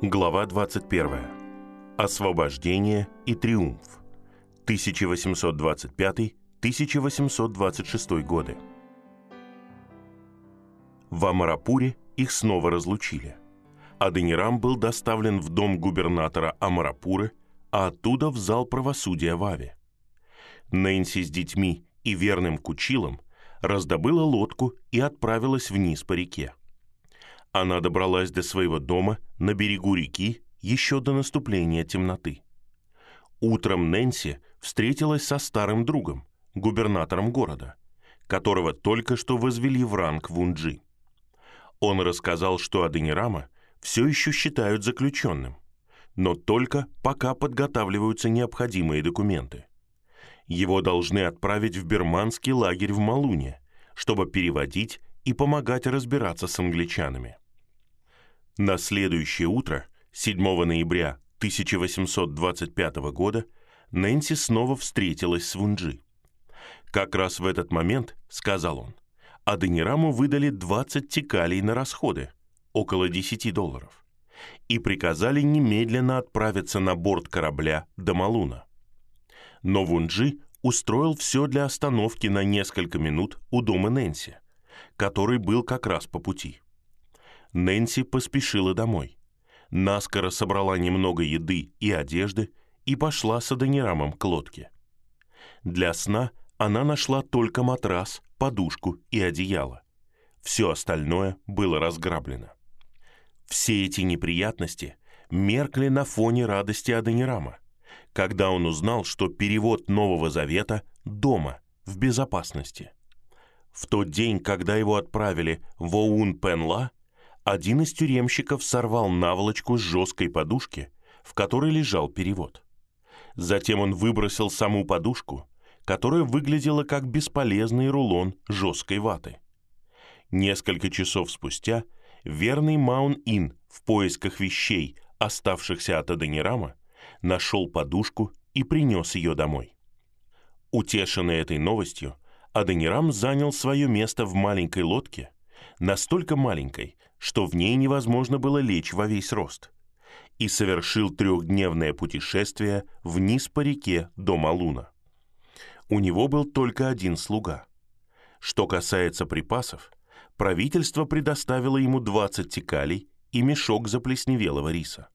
Глава 21. Освобождение и триумф. 1825-1826 годы. В Амарапуре их снова разлучили. Аденирам был доставлен в дом губернатора Амарапуры, а оттуда в зал правосудия в Аве. Нэнси с детьми и верным кучилом раздобыла лодку и отправилась вниз по реке. Она добралась до своего дома на берегу реки еще до наступления темноты. Утром Нэнси встретилась со старым другом, губернатором города, которого только что возвели в ранг Вунджи. Он рассказал, что Аденирама все еще считают заключенным, но только пока подготавливаются необходимые документы. Его должны отправить в бирманский лагерь в Малуне, чтобы переводить и помогать разбираться с англичанами. На следующее утро, 7 ноября 1825 года, Нэнси снова встретилась с Вунджи. «Как раз в этот момент, — сказал он, — Аденираму выдали 20 текалей на расходы, около 10 долларов, и приказали немедленно отправиться на борт корабля до Малуна. Но Вунджи устроил все для остановки на несколько минут у дома Нэнси, который был как раз по пути. Нэнси поспешила домой. Наскоро собрала немного еды и одежды и пошла с Адонирамом к лодке. Для сна она нашла только матрас, подушку и одеяло. Все остальное было разграблено. Все эти неприятности меркли на фоне радости Адонирама – когда он узнал, что перевод Нового Завета дома, в безопасности. В тот день, когда его отправили в Оун-Пенла, один из тюремщиков сорвал наволочку с жесткой подушки, в которой лежал перевод. Затем он выбросил саму подушку, которая выглядела как бесполезный рулон жесткой ваты. Несколько часов спустя верный Маун-Ин в поисках вещей, оставшихся от Аденирама, нашел подушку и принес ее домой. Утешенный этой новостью, Аденирам занял свое место в маленькой лодке, настолько маленькой, что в ней невозможно было лечь во весь рост, и совершил трехдневное путешествие вниз по реке до Малуна. У него был только один слуга. Что касается припасов, правительство предоставило ему 20 текалей и мешок заплесневелого риса.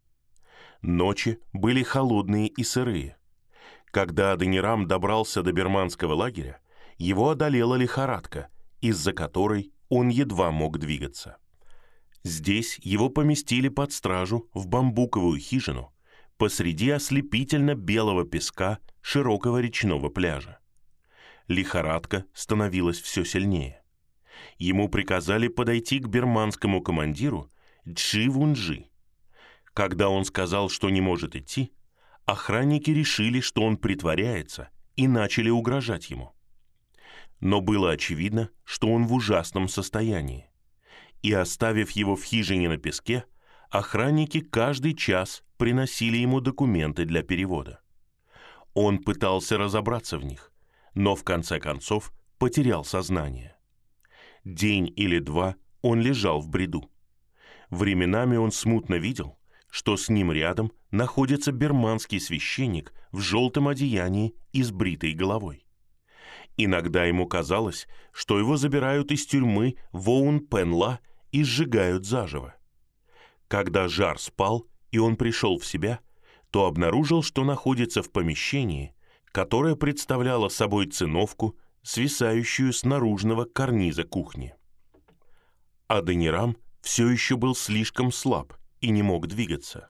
Ночи были холодные и сырые. Когда Аденирам добрался до берманского лагеря, его одолела лихорадка, из-за которой он едва мог двигаться. Здесь его поместили под стражу в бамбуковую хижину посреди ослепительно белого песка широкого речного пляжа. Лихорадка становилась все сильнее. Ему приказали подойти к берманскому командиру Джи Вунджи – когда он сказал, что не может идти, охранники решили, что он притворяется, и начали угрожать ему. Но было очевидно, что он в ужасном состоянии. И оставив его в хижине на песке, охранники каждый час приносили ему документы для перевода. Он пытался разобраться в них, но в конце концов потерял сознание. День или два он лежал в бреду. Временами он смутно видел, что с ним рядом находится берманский священник в желтом одеянии и с бритой головой. Иногда ему казалось, что его забирают из тюрьмы Воун-Пенла и сжигают заживо. Когда жар спал, и он пришел в себя, то обнаружил, что находится в помещении, которое представляло собой циновку, свисающую с наружного карниза кухни. Аденирам все еще был слишком слаб и не мог двигаться.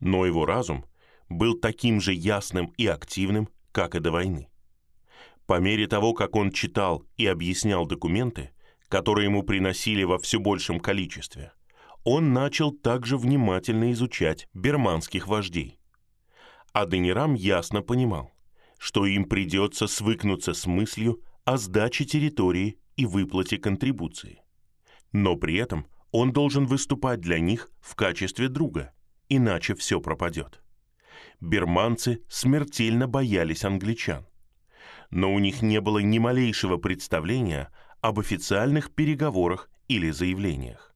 Но его разум был таким же ясным и активным, как и до войны. По мере того, как он читал и объяснял документы, которые ему приносили во все большем количестве, он начал также внимательно изучать берманских вождей. Аденирам ясно понимал, что им придется свыкнуться с мыслью о сдаче территории и выплате контрибуции. Но при этом он должен выступать для них в качестве друга, иначе все пропадет. Берманцы смертельно боялись англичан. Но у них не было ни малейшего представления об официальных переговорах или заявлениях.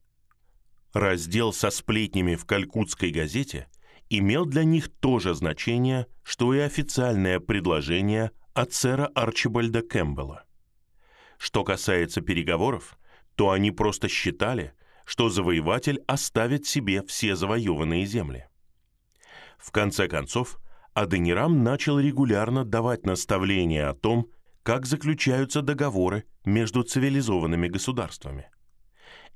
Раздел со сплетнями в Калькутской газете имел для них то же значение, что и официальное предложение от сэра Арчибальда Кэмпбелла. Что касается переговоров, то они просто считали, что завоеватель оставит себе все завоеванные земли. В конце концов, Аденирам начал регулярно давать наставления о том, как заключаются договоры между цивилизованными государствами.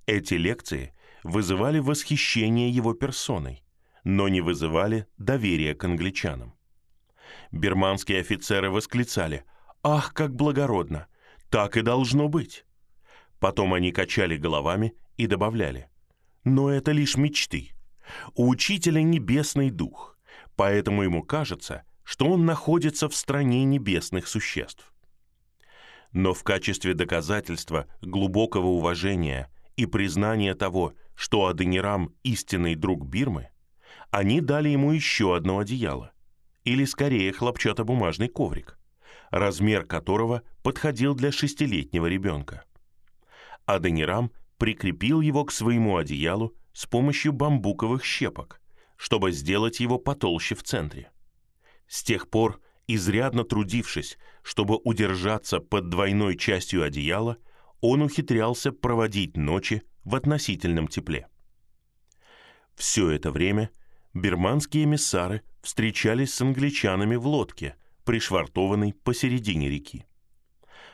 Эти лекции вызывали восхищение его персоной, но не вызывали доверия к англичанам. Бирманские офицеры восклицали «Ах, как благородно! Так и должно быть!» Потом они качали головами и добавляли «Но это лишь мечты. У учителя небесный дух, поэтому ему кажется, что он находится в стране небесных существ». Но в качестве доказательства глубокого уважения и признания того, что Аденирам – истинный друг Бирмы, они дали ему еще одно одеяло, или скорее хлопчатобумажный коврик, размер которого подходил для шестилетнего ребенка. Аденирам прикрепил его к своему одеялу с помощью бамбуковых щепок, чтобы сделать его потолще в центре. С тех пор, изрядно трудившись, чтобы удержаться под двойной частью одеяла, он ухитрялся проводить ночи в относительном тепле. Все это время – бирманские эмиссары встречались с англичанами в лодке, пришвартованной посередине реки.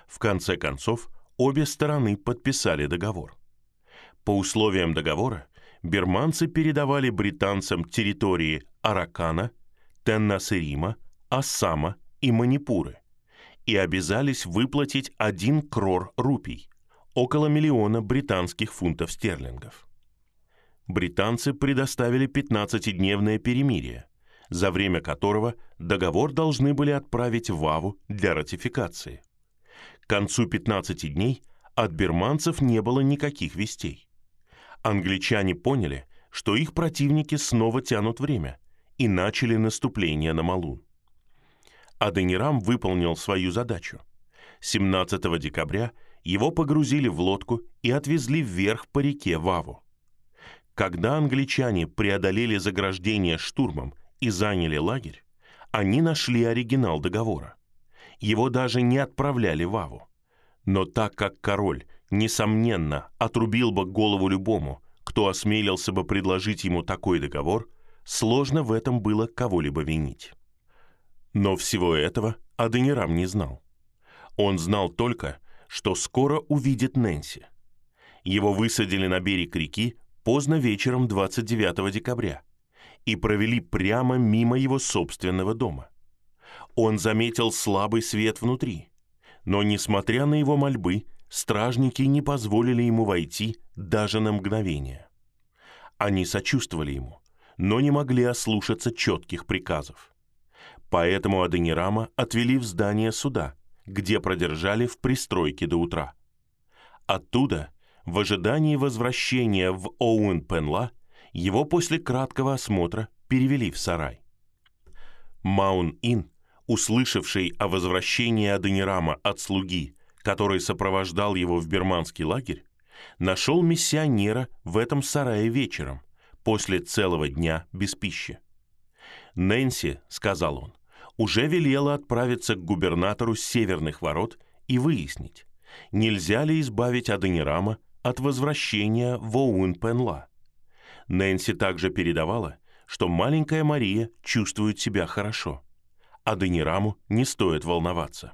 В конце концов, обе стороны подписали договор. По условиям договора, бирманцы передавали британцам территории Аракана, Теннасерима, Ассама и Манипуры и обязались выплатить один крор рупий, около миллиона британских фунтов стерлингов британцы предоставили 15-дневное перемирие, за время которого договор должны были отправить в Аву для ратификации. К концу 15 дней от бирманцев не было никаких вестей. Англичане поняли, что их противники снова тянут время и начали наступление на Малун. Аденирам выполнил свою задачу. 17 декабря его погрузили в лодку и отвезли вверх по реке Ваву. Когда англичане преодолели заграждение штурмом и заняли лагерь, они нашли оригинал договора. Его даже не отправляли в Аву. Но так как король, несомненно, отрубил бы голову любому, кто осмелился бы предложить ему такой договор, сложно в этом было кого-либо винить. Но всего этого Аденирам не знал. Он знал только, что скоро увидит Нэнси. Его высадили на берег реки поздно вечером 29 декабря и провели прямо мимо его собственного дома. Он заметил слабый свет внутри, но, несмотря на его мольбы, стражники не позволили ему войти даже на мгновение. Они сочувствовали ему, но не могли ослушаться четких приказов. Поэтому Аденирама отвели в здание суда, где продержали в пристройке до утра. Оттуда в ожидании возвращения в Оуэн-Пенла его после краткого осмотра перевели в сарай. Маун-Ин, услышавший о возвращении Аденирама от слуги, который сопровождал его в бирманский лагерь, нашел миссионера в этом сарае вечером, после целого дня без пищи. «Нэнси», — сказал он, — «уже велела отправиться к губернатору северных ворот и выяснить, нельзя ли избавить Аденирама от возвращения в Оуэн-Пенла. Нэнси также передавала, что маленькая Мария чувствует себя хорошо, Аденираму не стоит волноваться.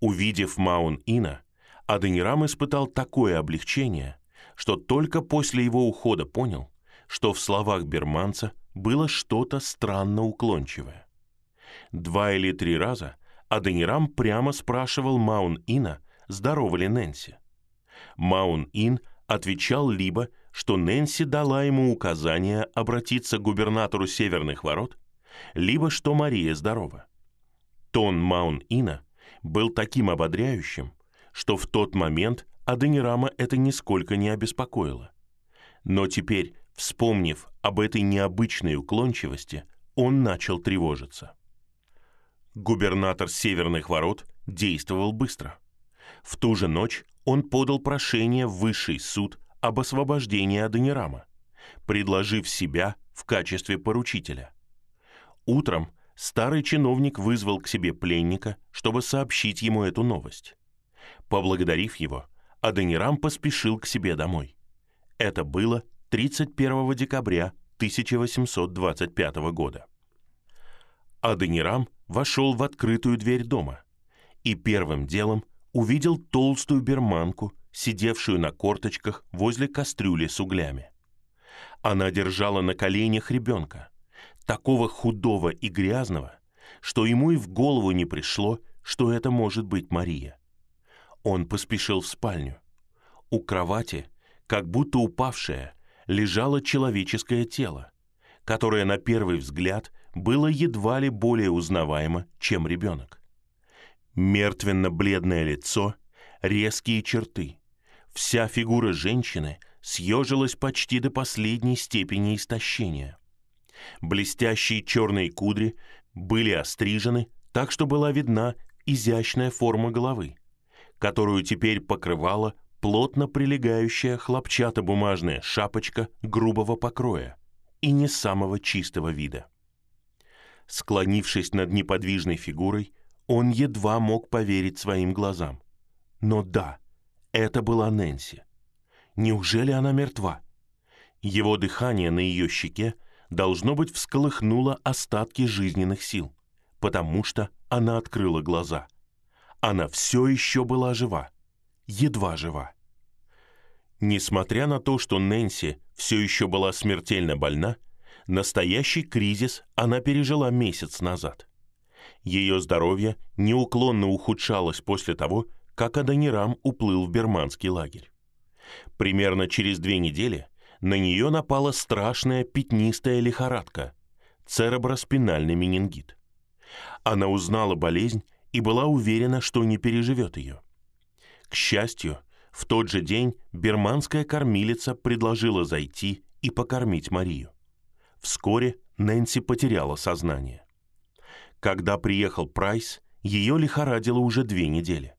Увидев Маун-Ина, Аденирам испытал такое облегчение, что только после его ухода понял, что в словах берманца было что-то странно уклончивое. Два или три раза Аденирам прямо спрашивал Маун-Ина, здорова ли Нэнси. Маун-Ин отвечал либо, что Нэнси дала ему указание обратиться к губернатору Северных ворот, либо что Мария здорова. Тон Маун-Ина был таким ободряющим, что в тот момент Адонирама это нисколько не обеспокоило. Но теперь, вспомнив об этой необычной уклончивости, он начал тревожиться. Губернатор Северных ворот действовал быстро. В ту же ночь он подал прошение в высший суд об освобождении Аденирама, предложив себя в качестве поручителя. Утром старый чиновник вызвал к себе пленника, чтобы сообщить ему эту новость. Поблагодарив его, Аденирам поспешил к себе домой. Это было 31 декабря 1825 года. Аденирам вошел в открытую дверь дома и первым делом увидел толстую берманку, сидевшую на корточках возле кастрюли с углями. Она держала на коленях ребенка, такого худого и грязного, что ему и в голову не пришло, что это может быть Мария. Он поспешил в спальню. У кровати, как будто упавшее, лежало человеческое тело, которое на первый взгляд было едва ли более узнаваемо, чем ребенок. Мертвенно-бледное лицо, резкие черты. Вся фигура женщины съежилась почти до последней степени истощения. Блестящие черные кудри были острижены так, что была видна изящная форма головы, которую теперь покрывала плотно прилегающая хлопчатобумажная шапочка грубого покроя и не самого чистого вида. Склонившись над неподвижной фигурой, он едва мог поверить своим глазам. Но да, это была Нэнси. Неужели она мертва? Его дыхание на ее щеке должно быть всколыхнуло остатки жизненных сил, потому что она открыла глаза. Она все еще была жива, едва жива. Несмотря на то, что Нэнси все еще была смертельно больна, настоящий кризис она пережила месяц назад. Ее здоровье неуклонно ухудшалось после того, как Адонирам уплыл в берманский лагерь. Примерно через две недели на нее напала страшная пятнистая лихорадка – цереброспинальный менингит. Она узнала болезнь и была уверена, что не переживет ее. К счастью, в тот же день берманская кормилица предложила зайти и покормить Марию. Вскоре Нэнси потеряла сознание. Когда приехал Прайс, ее лихорадило уже две недели.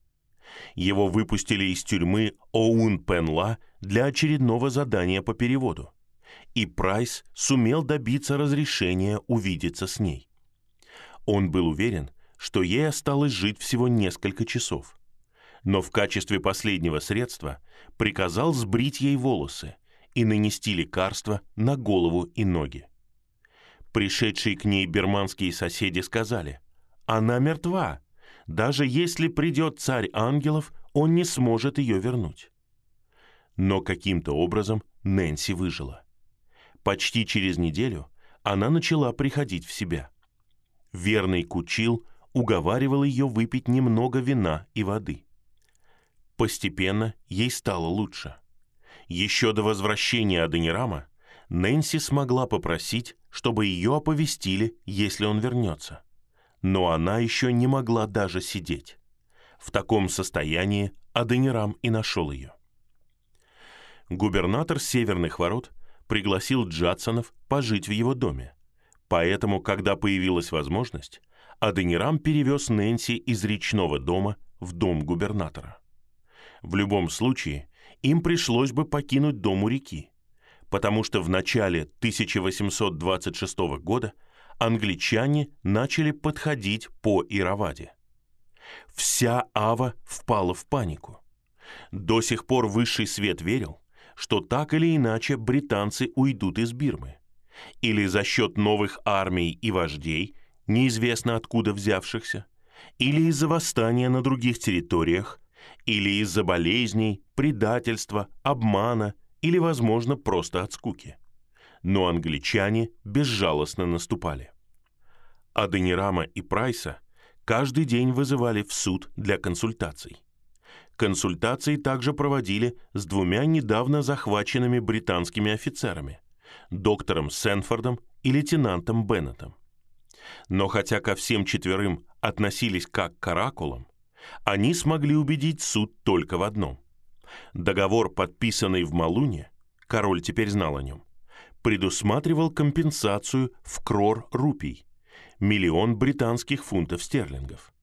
Его выпустили из тюрьмы Оун Пенла для очередного задания по переводу. И Прайс сумел добиться разрешения увидеться с ней. Он был уверен, что ей осталось жить всего несколько часов. Но в качестве последнего средства приказал сбрить ей волосы и нанести лекарство на голову и ноги. Пришедшие к ней берманские соседи сказали, «Она мертва. Даже если придет царь ангелов, он не сможет ее вернуть». Но каким-то образом Нэнси выжила. Почти через неделю она начала приходить в себя. Верный Кучил уговаривал ее выпить немного вина и воды. Постепенно ей стало лучше. Еще до возвращения Аденирама Нэнси смогла попросить, чтобы ее оповестили, если он вернется. Но она еще не могла даже сидеть. В таком состоянии Аденирам и нашел ее губернатор Северных ворот пригласил Джадсонов пожить в его доме. Поэтому, когда появилась возможность, Аденирам перевез Нэнси из речного дома в дом губернатора. В любом случае, им пришлось бы покинуть дом у реки, потому что в начале 1826 года англичане начали подходить по Ираваде. Вся Ава впала в панику. До сих пор высший свет верил, что так или иначе британцы уйдут из Бирмы. Или за счет новых армий и вождей, неизвестно откуда взявшихся, или из-за восстания на других территориях, или из-за болезней, предательства, обмана, или, возможно, просто от скуки. Но англичане безжалостно наступали. Аденирама и Прайса каждый день вызывали в суд для консультаций. Консультации также проводили с двумя недавно захваченными британскими офицерами – доктором Сенфордом и лейтенантом Беннетом. Но хотя ко всем четверым относились как к оракулам, они смогли убедить суд только в одном. Договор, подписанный в Малуне, король теперь знал о нем, предусматривал компенсацию в крор рупий, миллион британских фунтов стерлингов.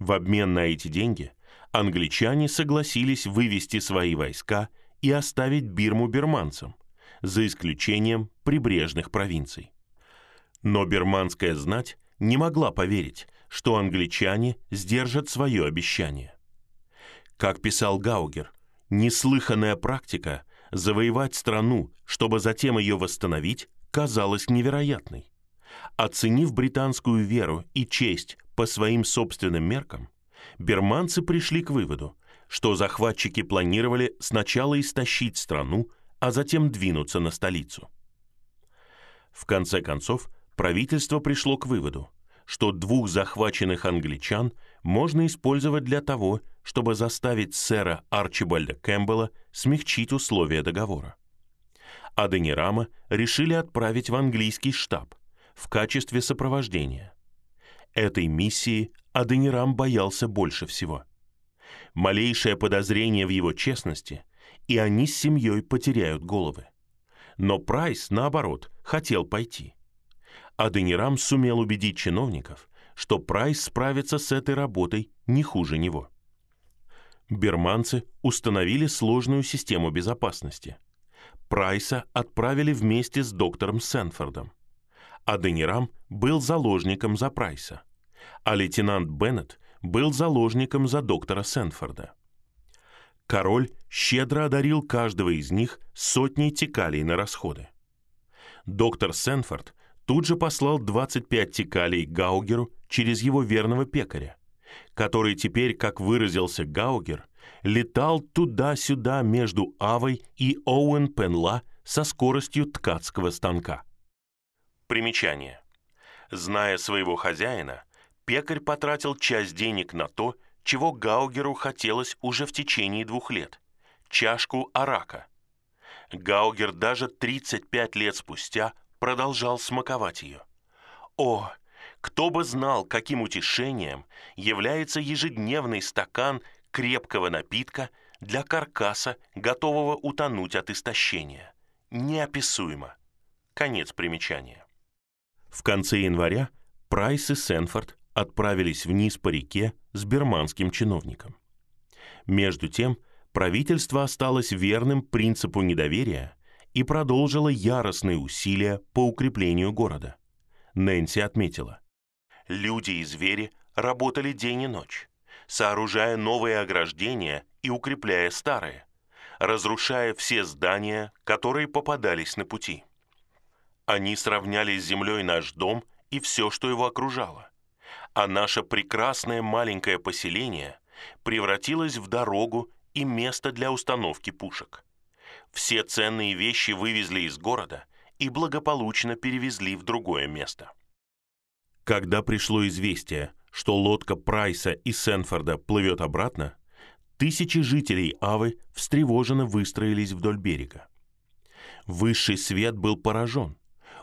В обмен на эти деньги – англичане согласились вывести свои войска и оставить Бирму бирманцам, за исключением прибрежных провинций. Но бирманская знать не могла поверить, что англичане сдержат свое обещание. Как писал Гаугер, неслыханная практика завоевать страну, чтобы затем ее восстановить, казалась невероятной. Оценив британскую веру и честь по своим собственным меркам, берманцы пришли к выводу, что захватчики планировали сначала истощить страну, а затем двинуться на столицу. В конце концов, правительство пришло к выводу, что двух захваченных англичан можно использовать для того, чтобы заставить сэра Арчибальда Кэмпбелла смягчить условия договора. Аденирама решили отправить в английский штаб в качестве сопровождения. Этой миссии Адонирам боялся больше всего. Малейшее подозрение в его честности, и они с семьей потеряют головы. Но Прайс, наоборот, хотел пойти. Адонирам сумел убедить чиновников, что Прайс справится с этой работой не хуже него. Бирманцы установили сложную систему безопасности. Прайса отправили вместе с доктором Сенфордом. Аденирам был заложником за Прайса, а лейтенант Беннет был заложником за доктора Сенфорда. Король щедро одарил каждого из них сотней текалей на расходы. Доктор Сенфорд тут же послал 25 текалей Гаугеру через его верного пекаря, который теперь, как выразился Гаугер, летал туда-сюда между Авой и Оуэн Пенла со скоростью ткацкого станка. Примечание. Зная своего хозяина, пекарь потратил часть денег на то, чего Гаугеру хотелось уже в течение двух лет – чашку арака. Гаугер даже 35 лет спустя продолжал смаковать ее. О, кто бы знал, каким утешением является ежедневный стакан крепкого напитка для каркаса, готового утонуть от истощения. Неописуемо. Конец примечания. В конце января Прайс и Сенфорд отправились вниз по реке с берманским чиновником. Между тем, правительство осталось верным принципу недоверия и продолжило яростные усилия по укреплению города. Нэнси отметила, люди и звери работали день и ночь, сооружая новые ограждения и укрепляя старые, разрушая все здания, которые попадались на пути. Они сравняли с землей наш дом и все, что его окружало а наше прекрасное маленькое поселение превратилось в дорогу и место для установки пушек. Все ценные вещи вывезли из города и благополучно перевезли в другое место. Когда пришло известие, что лодка Прайса и Сенфорда плывет обратно, тысячи жителей Авы встревоженно выстроились вдоль берега. Высший свет был поражен.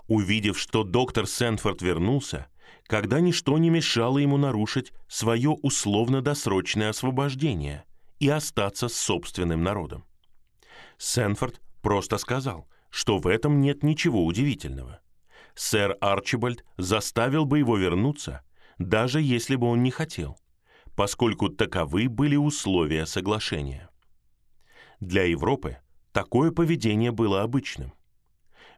Увидев, что доктор Сенфорд вернулся, когда ничто не мешало ему нарушить свое условно-досрочное освобождение и остаться с собственным народом. Сенфорд просто сказал, что в этом нет ничего удивительного. Сэр Арчибальд заставил бы его вернуться, даже если бы он не хотел, поскольку таковы были условия соглашения. Для Европы такое поведение было обычным.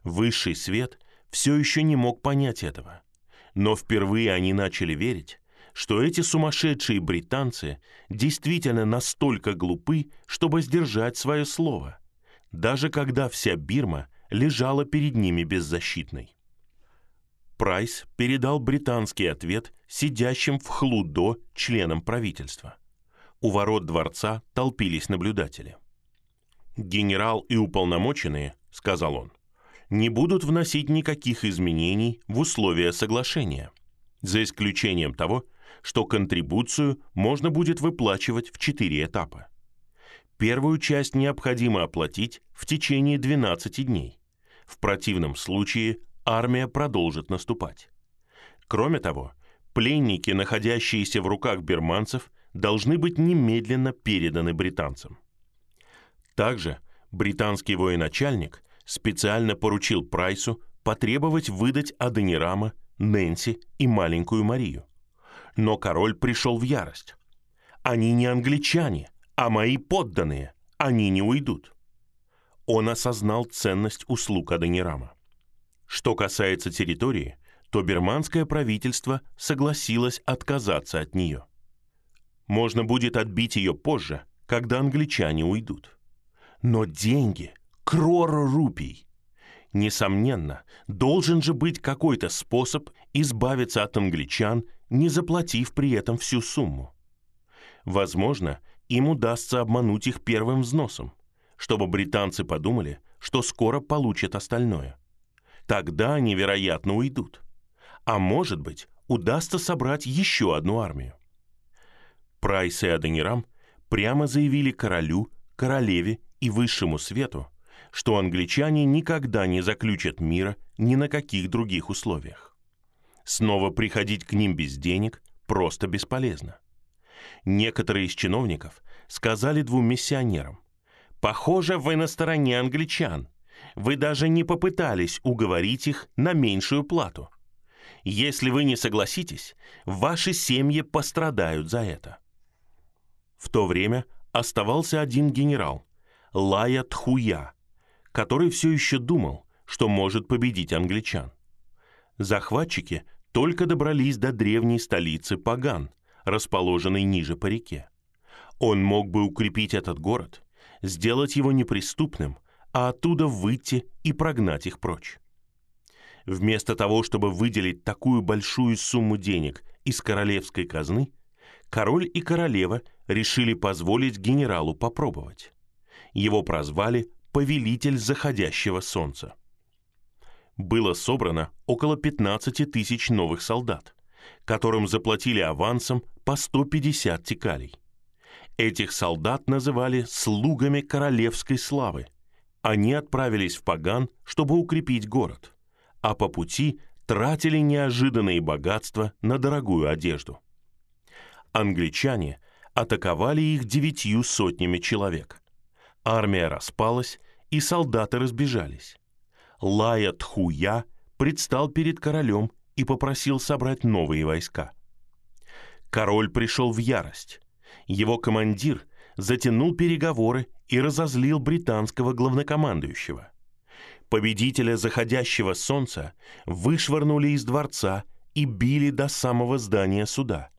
Высший свет все еще не мог понять этого – но впервые они начали верить, что эти сумасшедшие британцы действительно настолько глупы, чтобы сдержать свое слово, даже когда вся Бирма лежала перед ними беззащитной. Прайс передал британский ответ сидящим в Хлудо членам правительства. У ворот дворца толпились наблюдатели. «Генерал и уполномоченные», — сказал он, не будут вносить никаких изменений в условия соглашения, за исключением того, что контрибуцию можно будет выплачивать в четыре этапа. Первую часть необходимо оплатить в течение 12 дней. В противном случае армия продолжит наступать. Кроме того, пленники, находящиеся в руках берманцев, должны быть немедленно переданы британцам. Также британский военачальник специально поручил Прайсу потребовать выдать Аденирама, Нэнси и маленькую Марию. Но король пришел в ярость. «Они не англичане, а мои подданные. Они не уйдут». он осознал ценность услуг Аденирама. Что касается территории, то бирманское правительство согласилось отказаться от нее. Можно будет отбить ее позже, когда англичане уйдут. Но деньги, крора рупий. Несомненно, должен же быть какой-то способ избавиться от англичан, не заплатив при этом всю сумму. Возможно, им удастся обмануть их первым взносом, чтобы британцы подумали, что скоро получат остальное. Тогда они, вероятно, уйдут. А может быть, удастся собрать еще одну армию. Прайс и Аденирам прямо заявили королю, королеве и высшему свету, что англичане никогда не заключат мира ни на каких других условиях. Снова приходить к ним без денег просто бесполезно. Некоторые из чиновников сказали двум миссионерам, «Похоже, вы на стороне англичан. Вы даже не попытались уговорить их на меньшую плату. Если вы не согласитесь, ваши семьи пострадают за это». В то время оставался один генерал, Лая Тхуя, который все еще думал, что может победить англичан. Захватчики только добрались до древней столицы Паган, расположенной ниже по реке. Он мог бы укрепить этот город, сделать его неприступным, а оттуда выйти и прогнать их прочь. Вместо того, чтобы выделить такую большую сумму денег из королевской казны, король и королева решили позволить генералу попробовать. Его прозвали «повелитель заходящего солнца». Было собрано около 15 тысяч новых солдат, которым заплатили авансом по 150 текалей. Этих солдат называли «слугами королевской славы». Они отправились в Паган, чтобы укрепить город, а по пути тратили неожиданные богатства на дорогую одежду. Англичане атаковали их девятью сотнями человек. Армия распалась, и солдаты разбежались. Лая Тхуя предстал перед королем и попросил собрать новые войска. Король пришел в ярость. Его командир затянул переговоры и разозлил британского главнокомандующего. Победителя заходящего солнца вышвырнули из дворца и били до самого здания суда,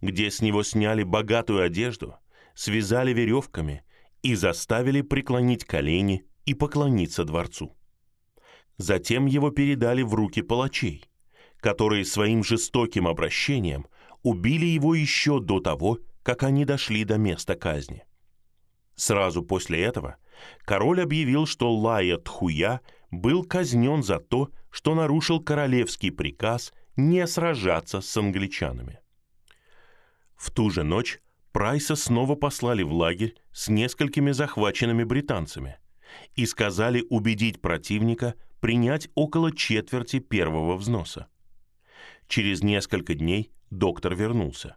где с него сняли богатую одежду, связали веревками и заставили преклонить колени и поклониться дворцу. Затем его передали в руки палачей, которые своим жестоким обращением убили его еще до того, как они дошли до места казни. Сразу после этого король объявил, что Лая Тхуя был казнен за то, что нарушил королевский приказ не сражаться с англичанами. В ту же ночь Прайса снова послали в лагерь с несколькими захваченными британцами и сказали убедить противника принять около четверти первого взноса. Через несколько дней доктор вернулся.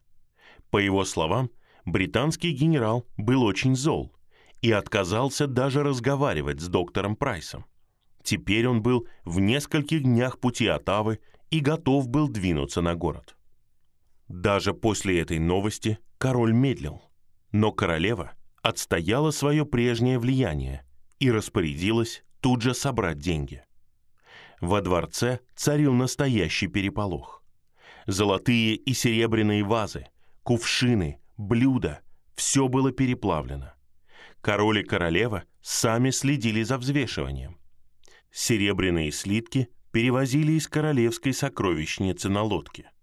По его словам, британский генерал был очень зол и отказался даже разговаривать с доктором Прайсом. Теперь он был в нескольких днях пути от Авы и готов был двинуться на город. Даже после этой новости король медлил, но королева отстояла свое прежнее влияние и распорядилась тут же собрать деньги. Во дворце царил настоящий переполох. Золотые и серебряные вазы, кувшины, блюда – все было переплавлено. Король и королева сами следили за взвешиванием. Серебряные слитки перевозили из королевской сокровищницы на лодке –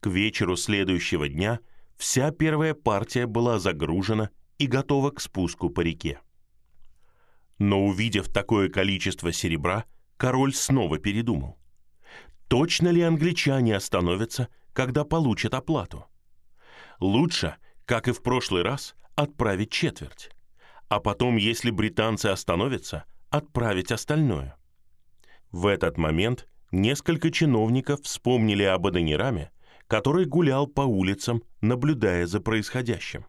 к вечеру следующего дня вся первая партия была загружена и готова к спуску по реке. Но увидев такое количество серебра, король снова передумал. Точно ли англичане остановятся, когда получат оплату? Лучше, как и в прошлый раз, отправить четверть, а потом, если британцы остановятся, отправить остальное. В этот момент несколько чиновников вспомнили об Аденираме который гулял по улицам, наблюдая за происходящим.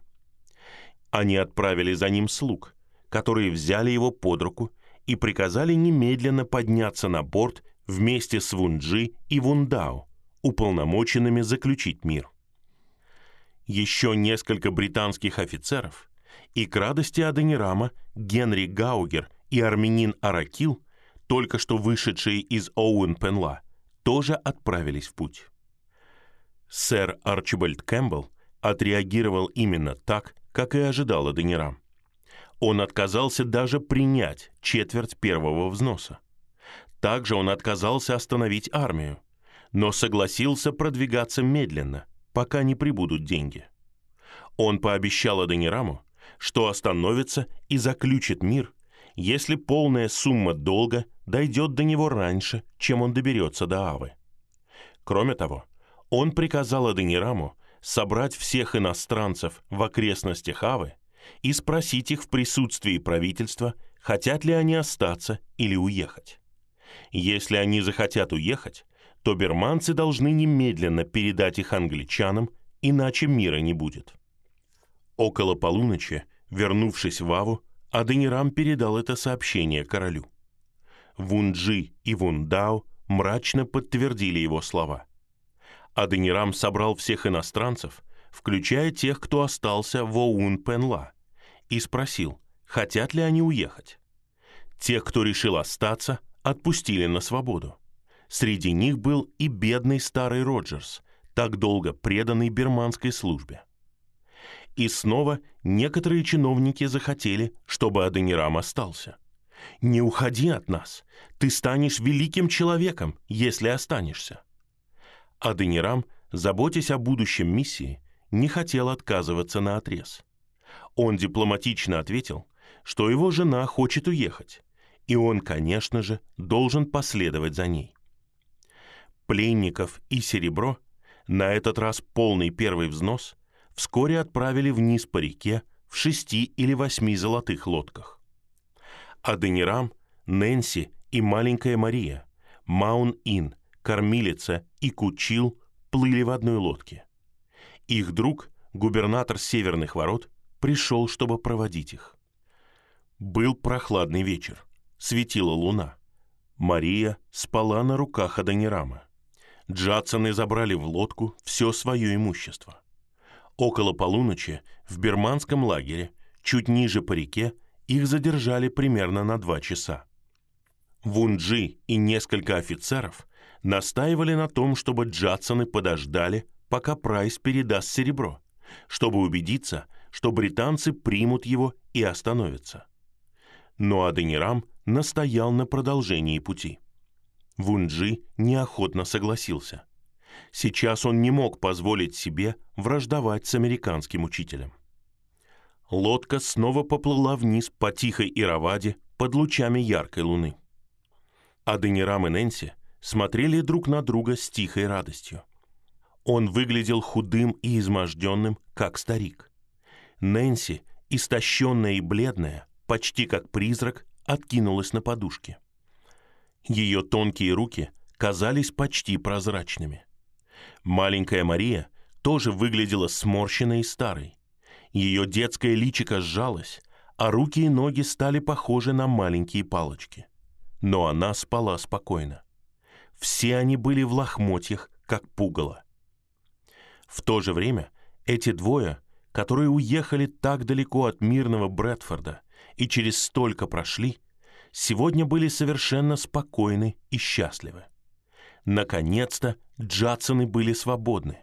Они отправили за ним слуг, которые взяли его под руку и приказали немедленно подняться на борт вместе с Вунджи и Вундао, уполномоченными заключить мир. Еще несколько британских офицеров и к радости Аденирама Генри Гаугер и армянин Аракил, только что вышедшие из Оуэн-Пенла, тоже отправились в путь. Сэр Арчибальд Кэмпбелл отреагировал именно так, как и ожидал Аденирам. Он отказался даже принять четверть первого взноса. Также он отказался остановить армию, но согласился продвигаться медленно, пока не прибудут деньги. Он пообещал Аденираму, что остановится и заключит мир, если полная сумма долга дойдет до него раньше, чем он доберется до Авы. Кроме того, он приказал Аденираму собрать всех иностранцев в окрестностях Авы и спросить их в присутствии правительства, хотят ли они остаться или уехать. Если они захотят уехать, то берманцы должны немедленно передать их англичанам, иначе мира не будет. Около полуночи, вернувшись в Аву, Аденирам передал это сообщение королю. Вунджи и Вундао мрачно подтвердили его слова. Аденирам собрал всех иностранцев, включая тех, кто остался в Оун-Пенла, и спросил, хотят ли они уехать. Тех, кто решил остаться, отпустили на свободу. Среди них был и бедный старый Роджерс, так долго преданный берманской службе. И снова некоторые чиновники захотели, чтобы Аденирам остался. «Не уходи от нас, ты станешь великим человеком, если останешься». Аденирам, заботясь о будущем миссии, не хотел отказываться на отрез. Он дипломатично ответил, что его жена хочет уехать, и он, конечно же, должен последовать за ней. Пленников и серебро, на этот раз полный первый взнос, вскоре отправили вниз по реке в шести или восьми золотых лодках. Аденирам, Нэнси и маленькая Мария, Маун-Ин, Кормилица и Кучил плыли в одной лодке. Их друг, губернатор Северных ворот, пришел, чтобы проводить их. Был прохладный вечер, светила луна. Мария спала на руках Адонирама. Джадсоны забрали в лодку все свое имущество. Около полуночи в берманском лагере, чуть ниже по реке, их задержали примерно на два часа. Вунджи и несколько офицеров настаивали на том, чтобы Джадсоны подождали, пока Прайс передаст серебро, чтобы убедиться, что британцы примут его и остановятся. Но Аденирам настоял на продолжении пути. Вунджи неохотно согласился. Сейчас он не мог позволить себе враждовать с американским учителем. Лодка снова поплыла вниз по тихой Ираваде под лучами яркой луны. Аденирам и Нэнси смотрели друг на друга с тихой радостью. Он выглядел худым и изможденным, как старик. Нэнси, истощенная и бледная, почти как призрак, откинулась на подушке. Ее тонкие руки казались почти прозрачными. Маленькая Мария тоже выглядела сморщенной и старой. Ее детское личико сжалось, а руки и ноги стали похожи на маленькие палочки. Но она спала спокойно. Все они были в лохмотьях, как пугало. В то же время эти двое, которые уехали так далеко от мирного Брэдфорда и через столько прошли, сегодня были совершенно спокойны и счастливы. Наконец-то Джадсоны были свободны.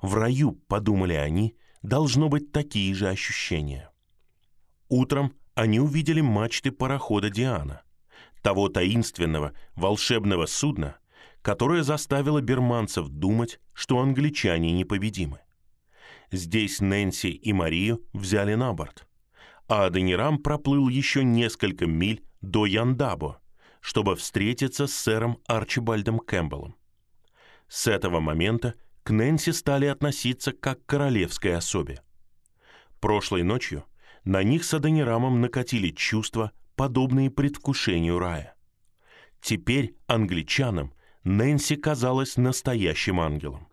В раю, подумали они, должно быть такие же ощущения. Утром они увидели мачты парохода «Диана», того таинственного волшебного судна, которое заставило берманцев думать, что англичане непобедимы. Здесь Нэнси и Марию взяли на борт, а Аденирам проплыл еще несколько миль до Яндабо, чтобы встретиться с сэром Арчибальдом Кэмпбеллом. С этого момента к Нэнси стали относиться как к королевской особе. Прошлой ночью на них с Аденирамом накатили чувства, подобные предвкушению рая. Теперь англичанам Нэнси казалась настоящим ангелом.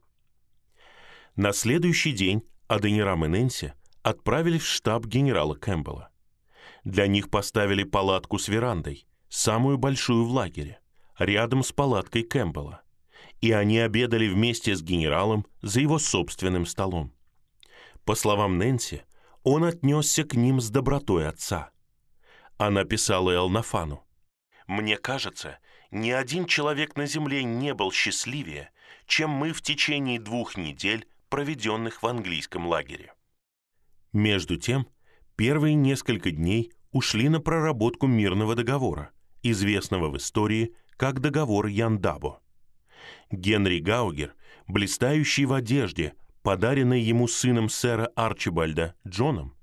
На следующий день Аденирам и Нэнси отправились в штаб генерала Кэмпбелла. Для них поставили палатку с верандой, самую большую в лагере, рядом с палаткой Кэмпбелла. И они обедали вместе с генералом за его собственным столом. По словам Нэнси, он отнесся к ним с добротой отца – Она писала Элнафану. «Мне кажется, ни один человек на земле не был счастливее, чем мы в течение двух недель, проведенных в английском лагере». Между тем, первые несколько дней ушли на проработку мирного договора, известного в истории как договор Яндабо. Генри Гаугер, блистающий в одежде, подаренной ему сыном сэра Арчибальда Джоном,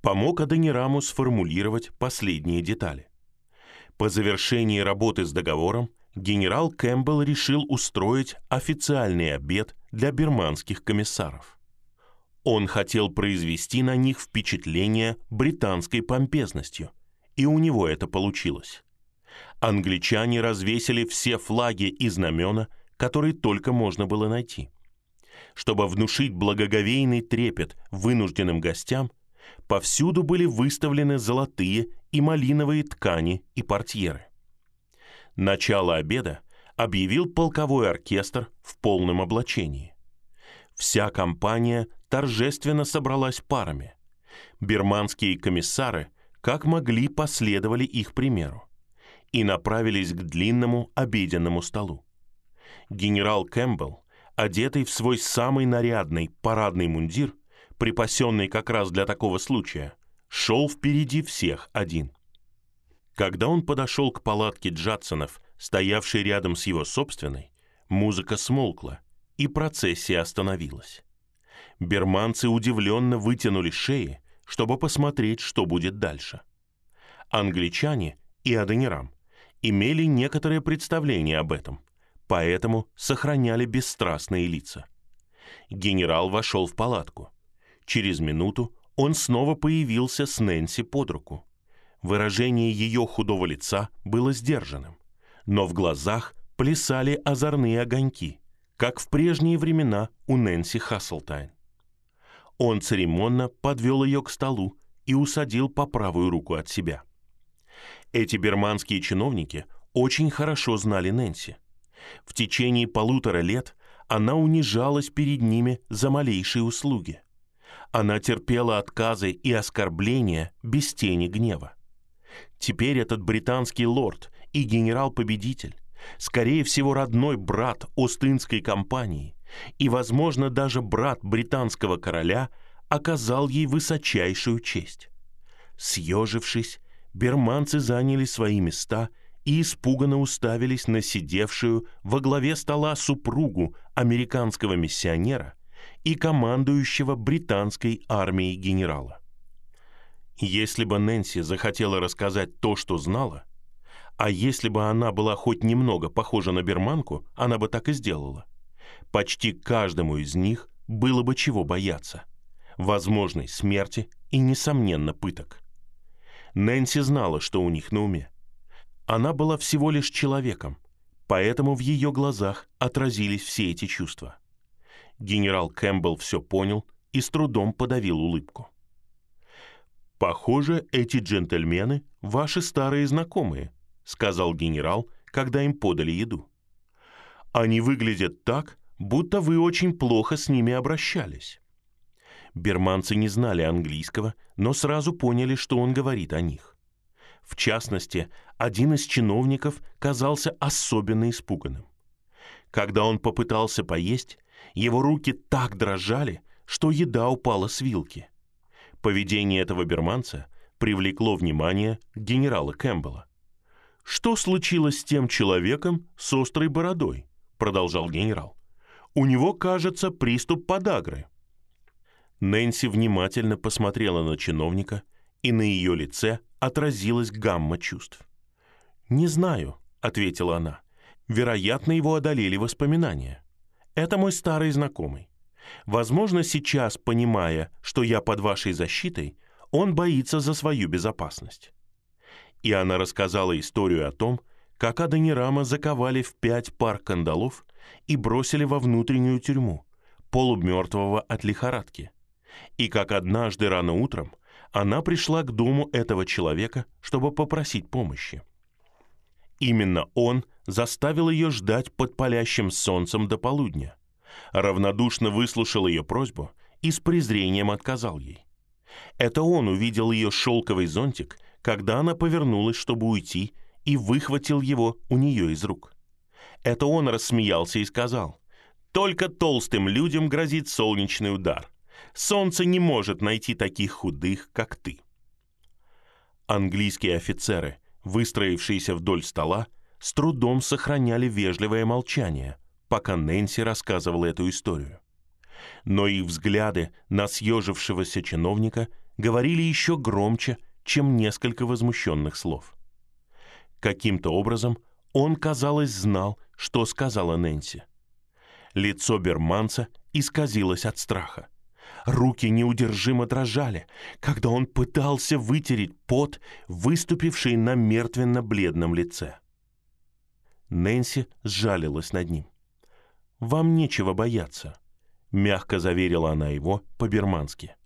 помог Адонираму сформулировать последние детали. По завершении работы с договором генерал Кэмпбелл решил устроить официальный обед для бирманских комиссаров. Он хотел произвести на них впечатление британской помпезностью, и у него это получилось. Англичане развесили все флаги и знамена, которые только можно было найти. Чтобы внушить благоговейный трепет вынужденным гостям, повсюду были выставлены золотые и малиновые ткани и портьеры. Начало обеда объявил полковой оркестр в полном облачении. Вся компания торжественно собралась парами. Бирманские комиссары, как могли, последовали их примеру и направились к длинному обеденному столу. Генерал Кэмпбелл, одетый в свой самый нарядный парадный мундир, припасенный как раз для такого случая, шел впереди всех один. Когда он подошел к палатке Джадсонов, стоявшей рядом с его собственной, музыка смолкла, и процессия остановилась. Берманцы удивленно вытянули шеи, чтобы посмотреть, что будет дальше. Англичане и Аденирам имели некоторое представление об этом, поэтому сохраняли бесстрастные лица. Генерал вошел в палатку. Через минуту он снова появился с Нэнси под руку. Выражение ее худого лица было сдержанным, но в глазах плясали озорные огоньки, как в прежние времена у Нэнси Хасселтайн. Он церемонно подвел ее к столу и усадил по правую руку от себя. Эти берманские чиновники очень хорошо знали Нэнси. В течение полутора лет она унижалась перед ними за малейшие услуги. Она терпела отказы и оскорбления без тени гнева. Теперь этот британский лорд и генерал-победитель, скорее всего, родной брат Остинской компании и, возможно, даже брат британского короля, оказал ей высочайшую честь. Съежившись, берманцы заняли свои места и испуганно уставились на сидевшую во главе стола супругу американского миссионера и командующего британской армией генерала. Если бы Нэнси захотела рассказать то, что знала, а если бы она была хоть немного похожа на берманку, она бы так и сделала. Почти каждому из них было бы чего бояться. Возможной смерти и, несомненно, пыток. Нэнси знала, что у них на уме. Она была всего лишь человеком, поэтому в ее глазах отразились все эти чувства. Генерал Кэмпбелл все понял и с трудом подавил улыбку. «Похоже, эти джентльмены — ваши старые знакомые», — сказал генерал, когда им подали еду. «Они выглядят так, будто вы очень плохо с ними обращались». Берманцы не знали английского, но сразу поняли, что он говорит о них. В частности, один из чиновников казался особенно испуганным. Когда он попытался поесть, его руки так дрожали, что еда упала с вилки. Поведение этого берманца привлекло внимание генерала Кэмпбелла. «Что случилось с тем человеком с острой бородой?» — продолжал генерал. «У него, кажется, приступ подагры». Нэнси внимательно посмотрела на чиновника, и на ее лице отразилась гамма чувств. «Не знаю», — ответила она. «Вероятно, его одолели воспоминания. Это мой старый знакомый. Возможно, сейчас, понимая, что я под вашей защитой, он боится за свою безопасность». И она рассказала историю о том, как Аданирама заковали в пять пар кандалов и бросили во внутреннюю тюрьму, полумертвого от лихорадки, и как однажды рано утром она пришла к дому этого человека, чтобы попросить помощи. Именно он заставил ее ждать под палящим солнцем до полудня, равнодушно выслушал ее просьбу и с презрением отказал ей. Это он увидел ее шелковый зонтик, когда она повернулась, чтобы уйти, и выхватил его у нее из рук. Это он рассмеялся и сказал, «Только толстым людям грозит солнечный удар. Солнце не может найти таких худых, как ты». Английские офицеры, выстроившиеся вдоль стола, с трудом сохраняли вежливое молчание, пока Нэнси рассказывала эту историю. Но их взгляды на съежившегося чиновника говорили еще громче, чем несколько возмущенных слов. Каким-то образом он, казалось, знал, что сказала Нэнси. Лицо берманца исказилось от страха. Руки неудержимо дрожали, когда он пытался вытереть пот, выступивший на мертвенно-бледном лице. Нэнси сжалилась над ним. «Вам нечего бояться», — мягко заверила она его по-бермански.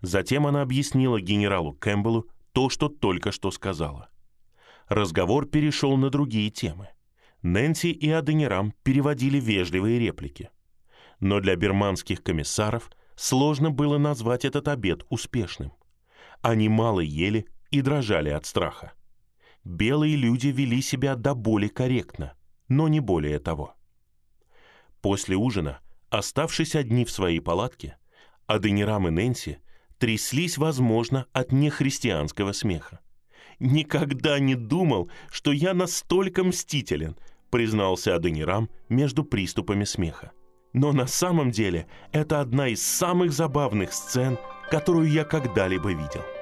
Затем она объяснила генералу Кэмпбеллу то, что только что сказала. Разговор перешел на другие темы. Нэнси и Аденирам переводили вежливые реплики. Но для берманских комиссаров — сложно было назвать этот обед успешным. Они мало ели и дрожали от страха. Белые люди вели себя до боли корректно, но не более того. После ужина, оставшись одни в своей палатке, Аденирам и Нэнси тряслись, возможно, от нехристианского смеха. «Никогда не думал, что я настолько мстителен», признался Аденирам между приступами смеха. Но на самом деле это одна из самых забавных сцен, которую я когда-либо видел.